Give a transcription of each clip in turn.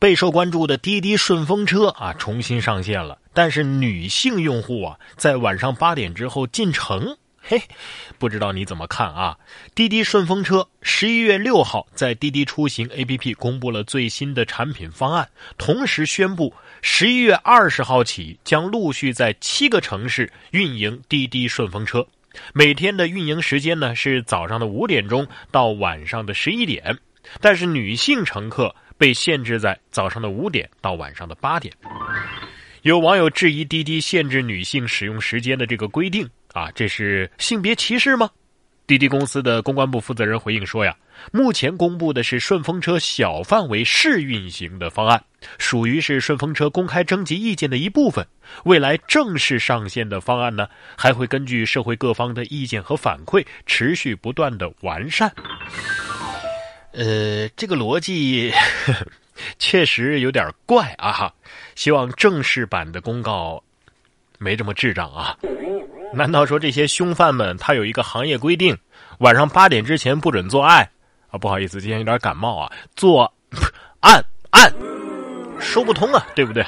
备受关注的滴滴顺风车啊，重新上线了。但是女性用户啊，在晚上八点之后进城，嘿，不知道你怎么看啊？滴滴顺风车十一月六号在滴滴出行 APP 公布了最新的产品方案，同时宣布十一月二十号起将陆续在七个城市运营滴滴顺风车。每天的运营时间呢是早上的五点钟到晚上的十一点，但是女性乘客被限制在早上的五点到晚上的八点。有网友质疑滴滴限制女性使用时间的这个规定啊，这是性别歧视吗？滴滴公司的公关部负责人回应说呀，目前公布的是顺风车小范围试运行的方案，属于是顺风车公开征集意见的一部分。未来正式上线的方案呢，还会根据社会各方的意见和反馈，持续不断的完善。呃，这个逻辑 确实有点怪啊！希望正式版的公告没这么智障啊。难道说这些凶犯们他有一个行业规定，晚上八点之前不准做爱啊？不好意思，今天有点感冒啊。做案案说不通啊，对不对？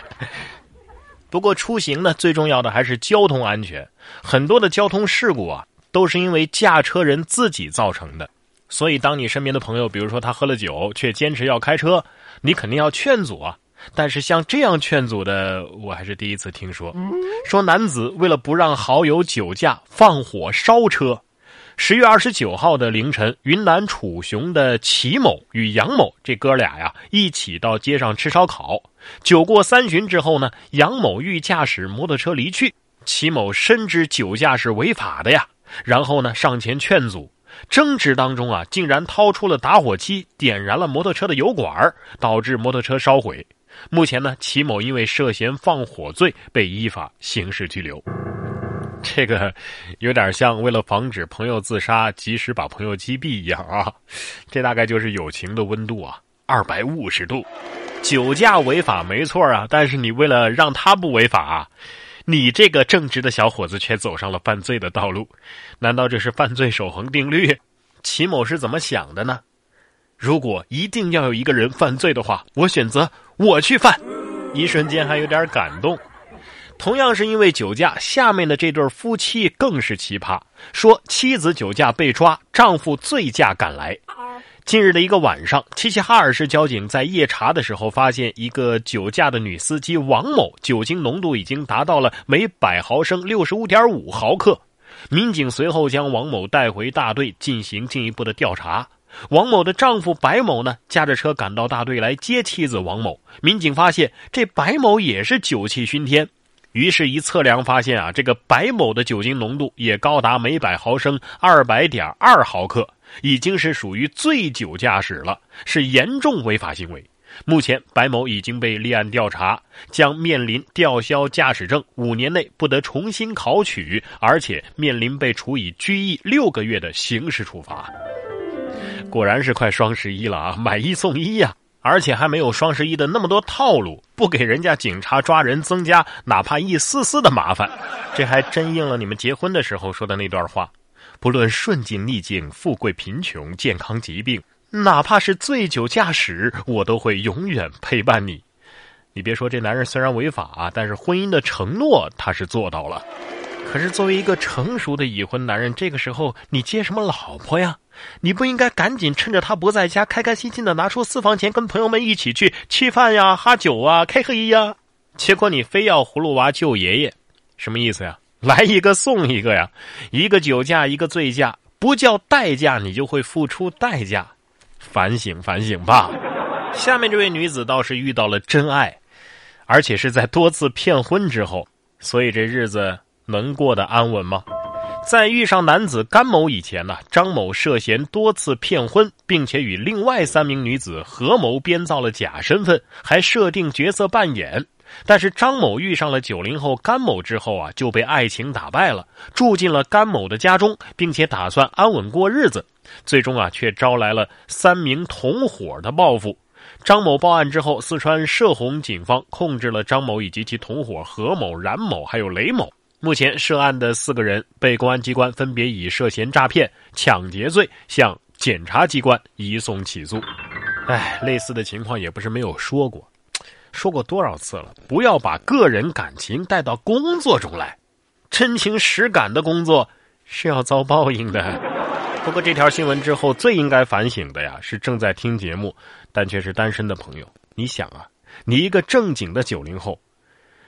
不过出行呢，最重要的还是交通安全。很多的交通事故啊，都是因为驾车人自己造成的。所以，当你身边的朋友，比如说他喝了酒却坚持要开车，你肯定要劝阻啊。但是像这样劝阻的，我还是第一次听说。说男子为了不让好友酒驾，放火烧车。十月二十九号的凌晨，云南楚雄的齐某与杨某这哥俩呀，一起到街上吃烧烤。酒过三巡之后呢，杨某欲驾驶摩托车离去，齐某深知酒驾是违法的呀，然后呢上前劝阻。争执当中啊，竟然掏出了打火机，点燃了摩托车的油管，导致摩托车烧毁。目前呢，齐某因为涉嫌放火罪被依法刑事拘留。这个有点像为了防止朋友自杀，及时把朋友击毙一样啊！这大概就是友情的温度啊，二百五十度。酒驾违法没错啊，但是你为了让他不违法啊，你这个正直的小伙子却走上了犯罪的道路。难道这是犯罪守恒定律？齐某是怎么想的呢？如果一定要有一个人犯罪的话，我选择我去犯。一瞬间还有点感动。同样是因为酒驾，下面的这对夫妻更是奇葩。说妻子酒驾被抓，丈夫醉驾赶来。近日的一个晚上，齐齐哈尔市交警在夜查的时候，发现一个酒驾的女司机王某酒精浓度已经达到了每百毫升六十五点五毫克。民警随后将王某带回大队进行进一步的调查。王某的丈夫白某呢，驾着车赶到大队来接妻子王某。民警发现这白某也是酒气熏天，于是，一测量发现啊，这个白某的酒精浓度也高达每百毫升二百点二毫克，已经是属于醉酒驾驶了，是严重违法行为。目前，白某已经被立案调查，将面临吊销驾驶证，五年内不得重新考取，而且面临被处以拘役六个月的刑事处罚。果然是快双十一了啊，买一送一呀！而且还没有双十一的那么多套路，不给人家警察抓人增加哪怕一丝丝的麻烦。这还真应了你们结婚的时候说的那段话：不论顺境逆境、富贵贫穷、健康疾病，哪怕是醉酒驾驶，我都会永远陪伴你。你别说，这男人虽然违法啊，但是婚姻的承诺他是做到了。可是作为一个成熟的已婚男人，这个时候你接什么老婆呀？你不应该赶紧趁着他不在家，开开心心的拿出私房钱，跟朋友们一起去吃饭呀、喝酒啊、开黑呀？结果你非要葫芦娃救爷爷，什么意思呀？来一个送一个呀！一个酒驾，一个醉驾，不叫代价，你就会付出代价。反省反省吧。下面这位女子倒是遇到了真爱，而且是在多次骗婚之后，所以这日子能过得安稳吗？在遇上男子甘某以前呢，张某涉嫌多次骗婚，并且与另外三名女子合谋编造了假身份，还设定角色扮演。但是张某遇上了九零后甘某之后啊，就被爱情打败了，住进了甘某的家中，并且打算安稳过日子。最终啊，却招来了三名同伙的报复。张某报案之后，四川射洪警方控制了张某以及其同伙何某、冉某还有雷某。目前涉案的四个人被公安机关分别以涉嫌诈骗、抢劫罪向检察机关移送起诉。哎，类似的情况也不是没有说过。说过多少次了，不要把个人感情带到工作中来，真情实感的工作是要遭报应的。不过这条新闻之后，最应该反省的呀，是正在听节目但却是单身的朋友。你想啊，你一个正经的九零后，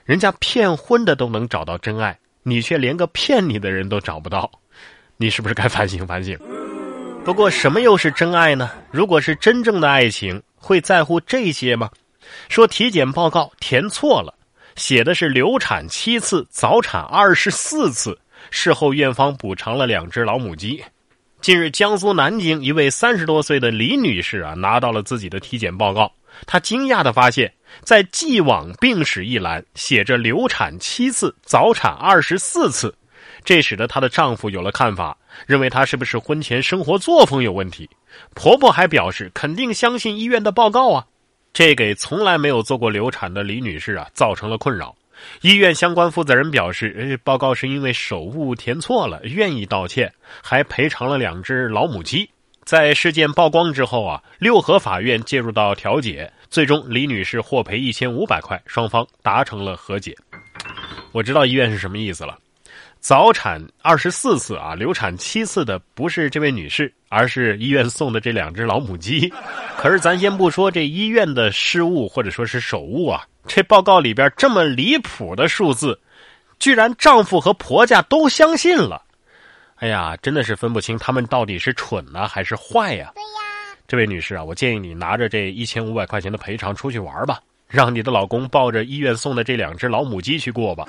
人家骗婚的都能找到真爱，你却连个骗你的人都找不到，你是不是该反省反省？不过什么又是真爱呢？如果是真正的爱情，会在乎这些吗？说体检报告填错了，写的是流产七次，早产二十四次，事后院方补偿了两只老母鸡。近日，江苏南京一位三十多岁的李女士啊，拿到了自己的体检报告。她惊讶的发现，在既往病史一栏写着流产七次，早产二十四次，这使得她的丈夫有了看法，认为她是不是婚前生活作风有问题。婆婆还表示肯定相信医院的报告啊，这给从来没有做过流产的李女士啊造成了困扰。医院相关负责人表示，报告是因为手误填错了，愿意道歉，还赔偿了两只老母鸡。在事件曝光之后啊，六合法院介入到调解，最终李女士获赔一千五百块，双方达成了和解。我知道医院是什么意思了。早产二十四次啊，流产七次的不是这位女士，而是医院送的这两只老母鸡。可是咱先不说这医院的失误或者说是手误啊，这报告里边这么离谱的数字，居然丈夫和婆家都相信了。哎呀，真的是分不清他们到底是蠢呢还是坏呀？对呀，这位女士啊，我建议你拿着这一千五百块钱的赔偿出去玩吧，让你的老公抱着医院送的这两只老母鸡去过吧。